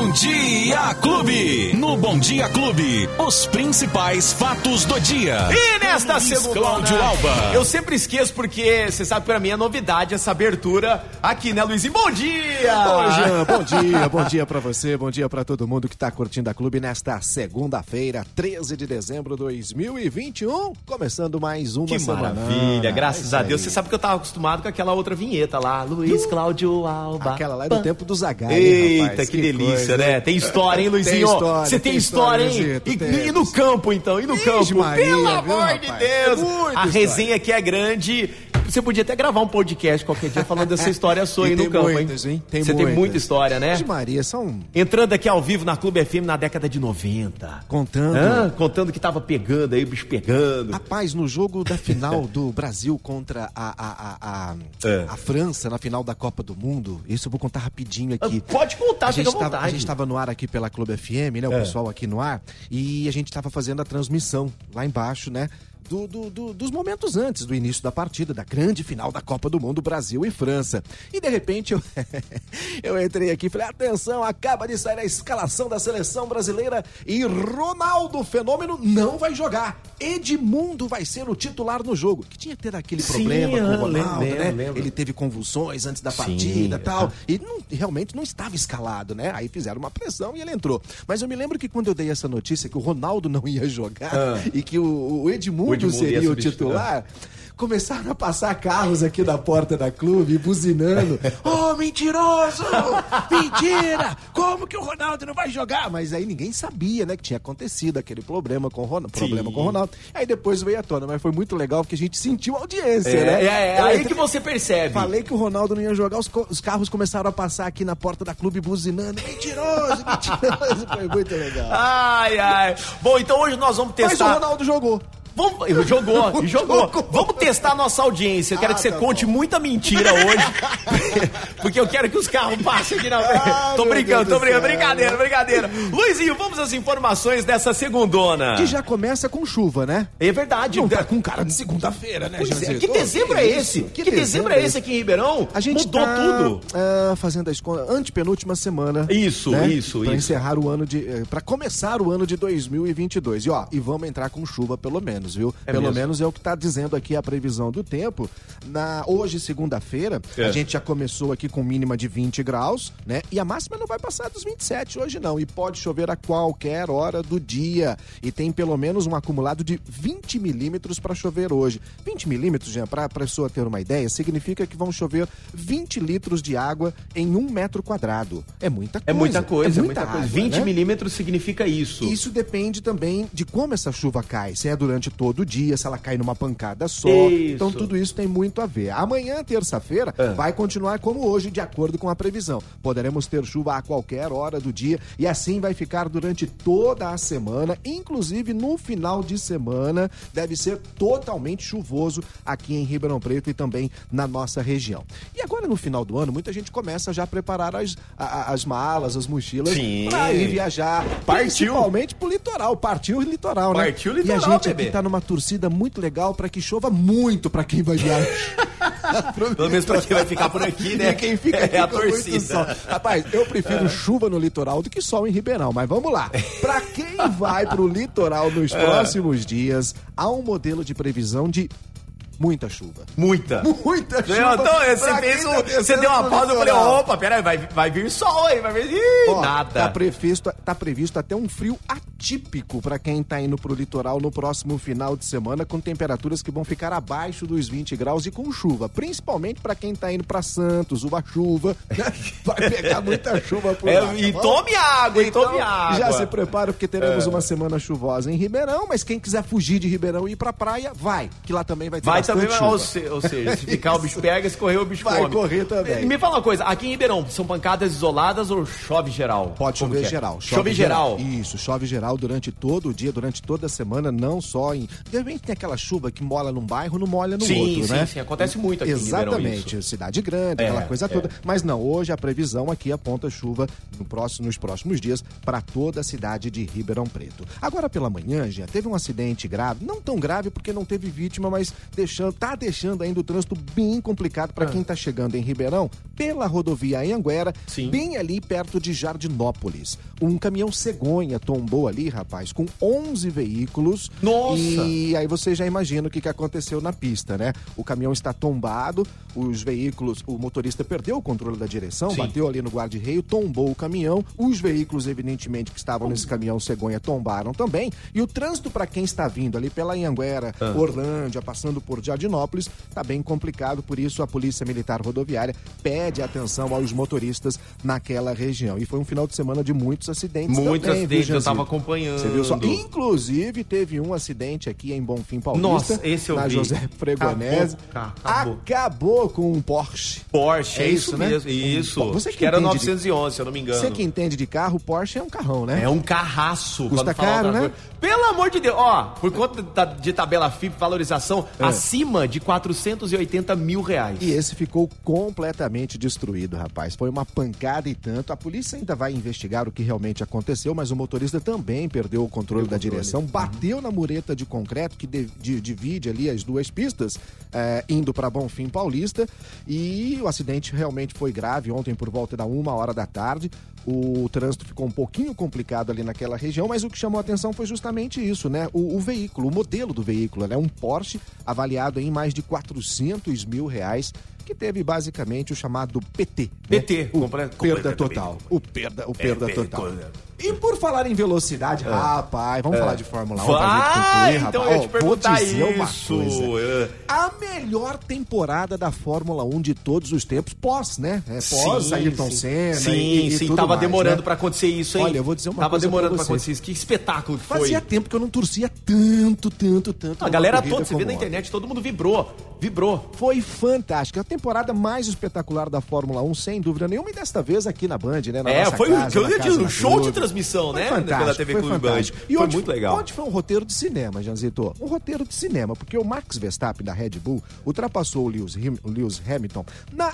Bom Dia Clube. No Bom Dia Clube, os principais fatos do dia. E nesta Luiz segunda, Cláudio Alba. eu sempre esqueço porque você sabe que pra mim é novidade essa abertura aqui, né, Luizinho? Bom dia! Oi, Jean, bom dia, bom dia pra você, bom dia pra todo mundo que tá curtindo a clube nesta segunda-feira, 13 de dezembro de 2021, começando mais uma Que semana. maravilha, É graças isso a Deus. Você sabe que eu tava acostumado com aquela outra vinheta lá, Luiz Cláudio Alba. Aquela lá é do tempo do Zagalli, Eita, rapaz, que, delícia, coisa, né? Tem história, hein, Luizinho? Tem história, Você tem, história, hein? E, e no campo, então? E no Ixi, campo? Maria, Pelo viu, amor de? Deus! A resenha aqui é grande. Você podia até gravar um podcast qualquer dia falando dessa história sua aí no tem campo, muitas, hein? Tem Você tem muitas. muita história, né? Ixi, Maria, são Entrando aqui ao vivo na Clube FM na década de 90. contando... Contando que tava pegando aí, o bicho pegando. Rapaz, no jogo da final do Brasil contra a, a, a, a, É. a França, na final da Copa do Mundo, isso eu vou contar rapidinho aqui. Ah, Pode contar, a gente, tava, a gente tava no ar aqui pela Clube FM, né? O É. pessoal aqui no ar. E a gente tava fazendo a transmissão lá embaixo, né? Do- do- do- dos momentos antes do início da partida, da grande final da Copa do Mundo, Brasil e França. E de repente eu, eu entrei aqui e falei: atenção, acaba de sair a escalação da seleção brasileira e Ronaldo Fenômeno não vai jogar. Edmundo vai ser o titular no jogo. Que tinha ter aquele Sim, problema com o Ronaldo, lembro, né? lembro. Ele teve convulsões antes da partida e tal. ah. E não- realmente não estava escalado, né? Aí fizeram uma pressão e ele entrou. Mas eu me lembro que quando eu dei essa notícia que o Ronaldo não ia jogar Ah. e que o, o Edmundo, O Edmundo ia seria o titular. Começaram a passar carros aqui na porta da clube, buzinando. Oh, mentiroso! Mentira! Como que o Ronaldo não vai jogar? Mas aí ninguém sabia, né, que tinha acontecido aquele problema com o Ronaldo. Problema com o Ronaldo. Aí depois veio à tona, mas foi muito legal porque a gente sentiu a audiência, É, né? é, é Eu aí que você percebe. Falei que o Ronaldo não ia jogar, os, os carros começaram a passar aqui na porta da clube buzinando. Mentiroso, mentiroso. Foi muito legal. Ai, ai. Bom, então hoje nós vamos Mas o testar. Ronaldo jogou. Vamos, jogou, jogou. Vamos testar a nossa audiência. Eu quero Ah, que você tá conte bom. muita mentira hoje. porque eu quero que os carros passem aqui na frente. Ah, tô brincando, Deus tô do brincando. Brincadeira, brincadeira. Luizinho, vamos às informações dessa segundona. Que já começa com chuva, né? É verdade. Não tá com cara de segunda-feira, né, Pois é, que dezembro é esse? isso? Que, dezembro é esse aqui em Ribeirão? A gente Mudou tá, tudo. ah, fazendo a escola antepenúltima semana. Isso, né? isso, Pra isso. encerrar o ano de. eh, Pra começar o ano de 2022. E ó, e vamos entrar com chuva pelo menos, viu? É pelo mesmo? menos é o que tá dizendo aqui a previsão do tempo. Na hoje, segunda-feira, É. a gente já começou aqui com mínima de 20 graus, né? E a máxima não vai passar dos 27 hoje não. E pode chover a qualquer hora do dia. E tem pelo menos um acumulado de 20 milímetros para chover hoje. 20 milímetros, Jean, para a pessoa ter uma ideia, significa que vão chover 20 litros de água em um metro quadrado. É muita coisa. É muita coisa, é muita, água, coisa. 20 né? milímetros significa isso. Isso depende também de como essa chuva cai. Se é durante todo dia, se ela cai numa pancada só. Isso. Então tudo isso tem muito a ver. Amanhã, terça-feira, É. vai continuar como hoje, de acordo com a previsão. Poderemos ter chuva a qualquer hora do dia e assim vai ficar durante toda a semana, inclusive no final de semana, deve ser totalmente chuvoso aqui em Ribeirão Preto e também na nossa região. E agora no final do ano, muita gente começa já a preparar as, a- as malas, as mochilas para ir viajar. Partiu. Principalmente pro litoral. Partiu o litoral, né? Partiu o E litoral, a gente bebê. aqui tá numa torcida muito legal para que chova muito para quem vai viajar. Pelo menos pra quem vai ficar por aqui, né? E quem fica aqui é a torcida. sol. Rapaz, eu prefiro chuva no litoral do que sol em Ribeirão, mas vamos lá. Pra quem vai pro litoral nos É. próximos dias, há um modelo de previsão de muita chuva. Muita. Muita chuva. Então, você, fez um- tá você deu uma pausa, eu falei, opa, peraí, vai, vai vir sol aí, vai vir. Ih, Ó, nada. Tá previsto, tá previsto até um frio atípico para quem tá indo pro litoral no próximo final de semana, com temperaturas que vão ficar abaixo dos 20 graus e com chuva. Principalmente para quem tá indo para Santos, Uba-chuva. né? Vai pegar muita chuva por É, lá. tá e bom? tome água, e Então, tome água. É. Já se prepara porque teremos uma semana chuvosa em Ribeirão, mas quem quiser fugir de Ribeirão e ir pra praia, vai, que lá também vai ter Vai bastante também, chuva. ou, se- ou seja, se ficar o bicho pega, se correr o bicho Vai come. correr também. Me fala uma coisa, aqui em Ribeirão, são pancadas isoladas ou chove geral? Pode chover é? geral. Chove, geral. Isso, chove geral. Final durante todo o dia, durante toda a semana, não só em. De repente tem aquela chuva que mola num bairro, não molha no sim, outro, sim, né? Sim, sim, acontece muito aqui Exatamente, em cidade grande, é, aquela coisa é. toda. Mas não, hoje a previsão aqui aponta chuva no próximo, nos próximos dias para toda a cidade de Ribeirão Preto. Agora pela manhã, já teve um acidente grave, não tão grave porque não teve vítima, mas deixando, tá deixando ainda o trânsito bem complicado para Ah. quem tá chegando em Ribeirão pela rodovia Anhanguera, Sim. bem ali perto de Jardinópolis. Um caminhão cegonha tombou ali, rapaz, com 11 veículos. Nossa! E aí você já imagina o que, que aconteceu na pista, né? O caminhão está tombado, os veículos, o motorista perdeu o controle da direção, Sim. bateu ali no guarda-reio, tombou o caminhão. Os veículos, evidentemente, que estavam nesse caminhão cegonha tombaram também. E o trânsito para quem está vindo ali pela Anhanguera, Ah. Orlândia, passando por Jardinópolis, está bem complicado. Por isso, a Polícia Militar Rodoviária pede atenção aos motoristas naquela região. E foi um final de semana de muitos acidentes Muitos também, acidentes, eu Janzito? tava acompanhando. Você viu só? Inclusive, teve um acidente aqui em Bonfim Paulista. Nossa, esse eu na vi. José Fregonese. Acabou, acabou. Acabou com um Porsche. Porsche, é, É isso, isso, né? mesmo. Isso. Você Acho que que era entende de- 911, se eu não me engano. Você que entende de carro, Porsche é um carrão, né? É um carraço. Custa caro, né? coisa. Pelo amor de Deus. Ó, por conta da- de tabela FIP, valorização É. acima de 480 mil reais. E esse ficou completamente destruído, rapaz. Foi uma pancada e tanto. A polícia ainda vai investigar o que realmente aconteceu, mas o motorista também perdeu o controle da direção, bateu na mureta de concreto que de- de- divide ali as duas pistas, eh, indo para Bonfim Paulista. E o acidente realmente foi grave ontem por volta da uma hora da tarde. O trânsito ficou um pouquinho complicado ali naquela região, mas o que chamou a atenção foi justamente isso, né? O, o veículo, o modelo do veículo, né? Um Porsche avaliado em mais de 400 mil reais, que teve basicamente o chamado PT. né? PT, o comple- perda total. O perda, o perda É, total. E por falar em velocidade, rapaz, vamos falar de Fórmula 1 pra gente concluir, então rapaz. eu ia te perguntar vou dizer uma isso. coisa. É. A melhor temporada da Fórmula 1 de todos os tempos, pós, né? É, pós Sim, Ayrton sim. Senna Sim, e, e sim, tudo tava mais, demorando né? pra acontecer isso, hein? Olha, eu vou dizer uma tava coisa pra demorando pra, você. acontecer isso. Que espetáculo que foi. Fazia tempo que eu não torcia tanto, tanto, tanto. A galera toda, você vê na internet, todo mundo vibrou. Vibrou. Foi fantástica. A temporada mais espetacular da Fórmula 1, sem dúvida nenhuma, e desta vez aqui na Band, né? Na É, foi casa, um- eu casa um show Clube. de transmissão, Foi né? Fantástico, Pela TV Clube fantástico. Band. E Foi ontem- muito legal. Ontem foi um roteiro de cinema, Janzito. Um roteiro de cinema, porque o Max Verstappen da Red Bull ultrapassou o Lewis, Lewis Hamilton na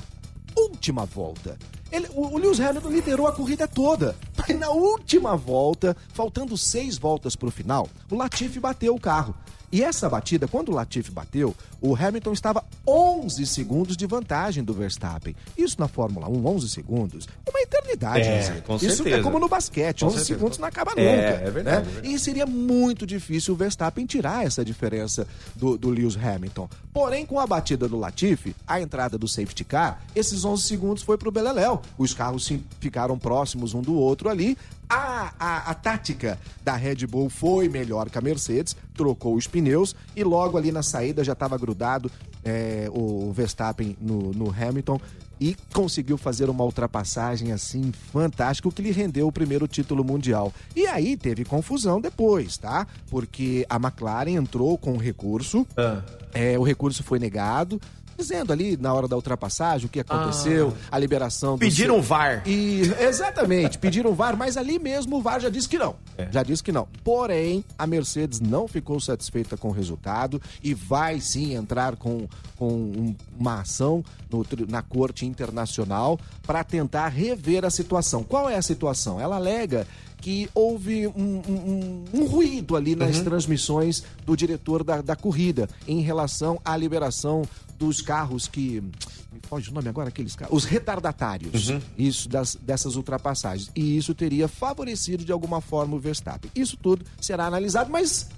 última volta. Ele- o, Lewis Hamilton liderou a corrida toda. Mas na última volta, faltando seis voltas para o final, o Latifi bateu o carro. E essa batida, quando o Latifi bateu, o Hamilton estava 11 segundos de vantagem do Verstappen. Isso na Fórmula 1, 11 segundos, é uma eternidade. É, com Isso é certeza. como no basquete, Com 11 certeza. segundos não acaba nunca. É, é verdade, né? é verdade. E seria muito difícil o Verstappen tirar essa diferença do, do Lewis Hamilton. Porém, com a batida do Latifi, a entrada do safety car, esses 11 segundos foi pro Beleléu. Os carros ficaram próximos um do outro ali. A, a, a tática da Red Bull foi melhor que a Mercedes, trocou os pneus e logo ali na saída já estava grudado é, o Verstappen no, no Hamilton e conseguiu fazer uma ultrapassagem assim fantástica, o que lhe rendeu o primeiro título mundial. E aí teve confusão depois, tá? Porque a McLaren entrou com um recurso, Ah. é, o recurso foi negado. Dizendo ali na hora da ultrapassagem o que aconteceu, a liberação do. Pediram VAR. E, exatamente, pediram VAR, mas ali mesmo o VAR já disse que não. É. Já disse que não. Porém, a Mercedes não ficou satisfeita com o resultado e vai sim entrar com, com um- uma ação no na Corte Internacional para tentar rever a situação. Qual é a situação? Ela alega que houve um, um- um- ruído ali nas transmissões do diretor da, da corrida em relação à liberação dos carros que. Me foge o nome agora, aqueles carros. Os retardatários. Isso, das, dessas ultrapassagens. E isso teria favorecido de alguma forma o Verstappen. Isso tudo será analisado, mas.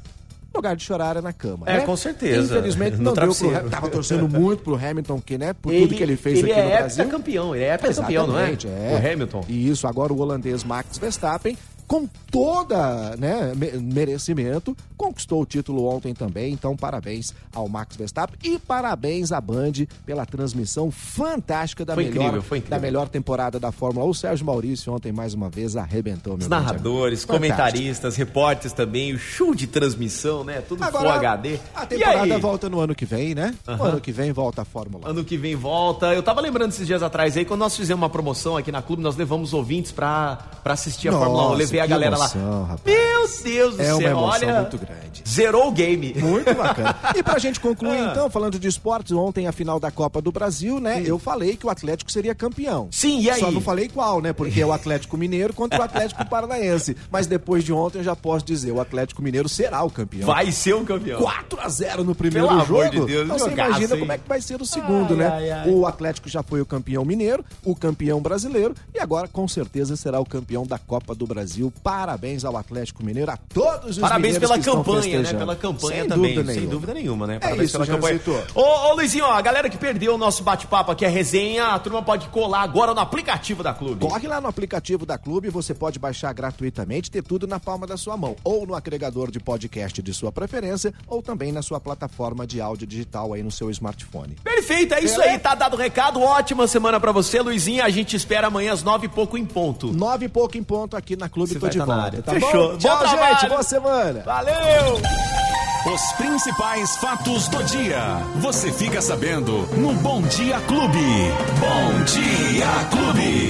Lugar de chorar é na cama. É, né? com certeza. Infelizmente não deu pro Tava torcendo muito pro Hamilton, que, né? Por tudo que ele fez ele aqui é no Brasil. campeão, ele é campeão, não é? É. O Hamilton. E isso, agora o holandês Max Verstappen, com toda né, me- merecimento, conquistou o título ontem também. Então, parabéns ao Max Verstappen e parabéns à Band pela transmissão fantástica da, Foi melhor, incrível, foi incrível. da melhor temporada da Fórmula 1. O Sérgio Maurício ontem, mais uma vez, arrebentou, meu Os narradores. Fantástico. comentaristas, repórteres também, o show de transmissão, né? Tudo Full HD. a temporada volta no ano que vem, né? Aham. ano que vem volta a Fórmula 1. Ano que vem volta. Eu tava lembrando esses dias atrás aí, quando nós fizemos uma promoção aqui na clube, nós levamos ouvintes pra, pra assistir a Nossa, Fórmula 1. Eu levei a galera lá. rapaz. Meu Meu Deus do É uma céu, emoção olha. muito grande. Zerou o game. Muito bacana. E pra gente concluir, Ah. então, falando de esportes, ontem a final da Copa do Brasil, né? Eu falei que o Atlético seria campeão. Sim, e aí? Só não falei qual, né? Porque é o Atlético Mineiro contra o Atlético Paranaense. Mas depois de ontem eu já posso dizer, o Atlético Mineiro será o campeão. Vai ser o campeão. 4 a 0 no primeiro Pelo jogo. amor de Deus, então você jogaço, imagina hein? como é que vai ser o segundo, Ai, né? ai, ai. O Atlético já foi o campeão mineiro, o campeão brasileiro e agora com certeza será o campeão da Copa do Brasil. Parabéns ao Atlético Mineiro, a todos os Parabéns pela campanha, né? Pela campanha Sem também. Dúvida sem dúvida nenhuma, né? Parabéns isso, pela campanha. Ô, ô, Luizinho, ó, a galera que perdeu o nosso bate-papo aqui, a resenha, a turma pode colar agora no aplicativo da Clube. Corre lá no aplicativo da Clube, você pode baixar gratuitamente, ter tudo na palma da sua mão, ou no agregador de podcast de sua preferência, ou também na sua plataforma de áudio digital aí no seu smartphone. Perfeito, é isso aí, tá dado o recado. Ótima semana pra você, Luizinho. A gente espera amanhã às nove e pouco em ponto. Nove e pouco em ponto aqui na Clube, Você tô de tá volta, tá Fechou. bom? Bom Tchau, trabalho. gente, boa semana! Valeu! Os principais fatos do dia. Você fica sabendo no Bom Dia Clube. Bom Dia Clube.